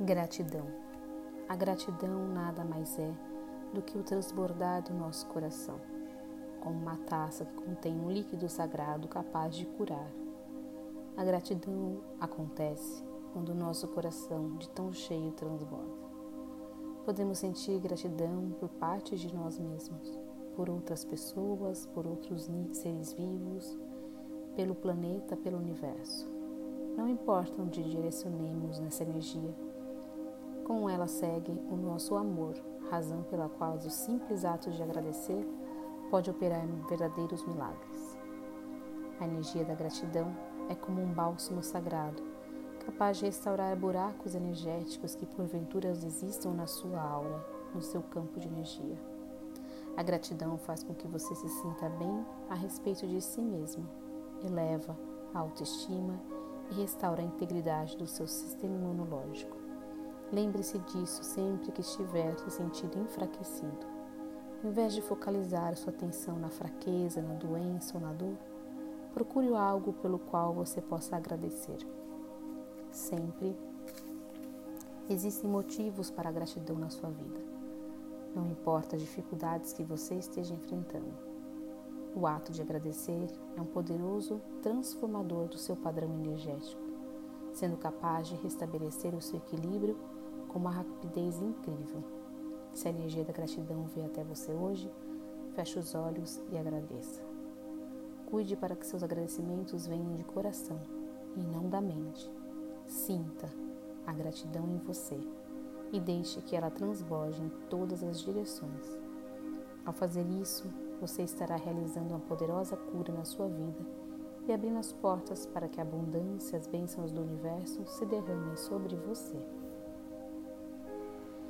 Gratidão. A gratidão nada mais é do que o transbordar do nosso coração, como uma taça que contém um líquido sagrado capaz de curar. A gratidão acontece quando o nosso coração, de tão cheio, transborda. Podemos sentir gratidão por parte de nós mesmos, por outras pessoas, por outros seres vivos, pelo planeta, pelo universo. Não importa onde direcionemos nessa energia, com ela segue o nosso amor, razão pela qual o simples ato de agradecer pode operar verdadeiros milagres. A energia da gratidão é como um bálsamo sagrado, capaz de restaurar buracos energéticos que porventura existam na sua aura, no seu campo de energia. A gratidão faz com que você se sinta bem a respeito de si mesmo, eleva a autoestima e restaura a integridade do seu sistema imunológico. Lembre-se disso sempre que estiver se sentindo enfraquecido. Em vez de focalizar sua atenção na fraqueza, na doença ou na dor, procure algo pelo qual você possa agradecer. Sempre existem motivos para a gratidão na sua vida. Não importa as dificuldades que você esteja enfrentando. O ato de agradecer é um poderoso transformador do seu padrão energético, sendo capaz de restabelecer o seu equilíbrio com uma rapidez incrível. Se a energia da gratidão veio até você hoje, feche os olhos e agradeça. Cuide para que seus agradecimentos venham de coração e não da mente. Sinta a gratidão em você e deixe que ela transborde em todas as direções. Ao fazer isso, você estará realizando uma poderosa cura na sua vida e abrindo as portas para que a abundância e as bênçãos do universo se derramem sobre você.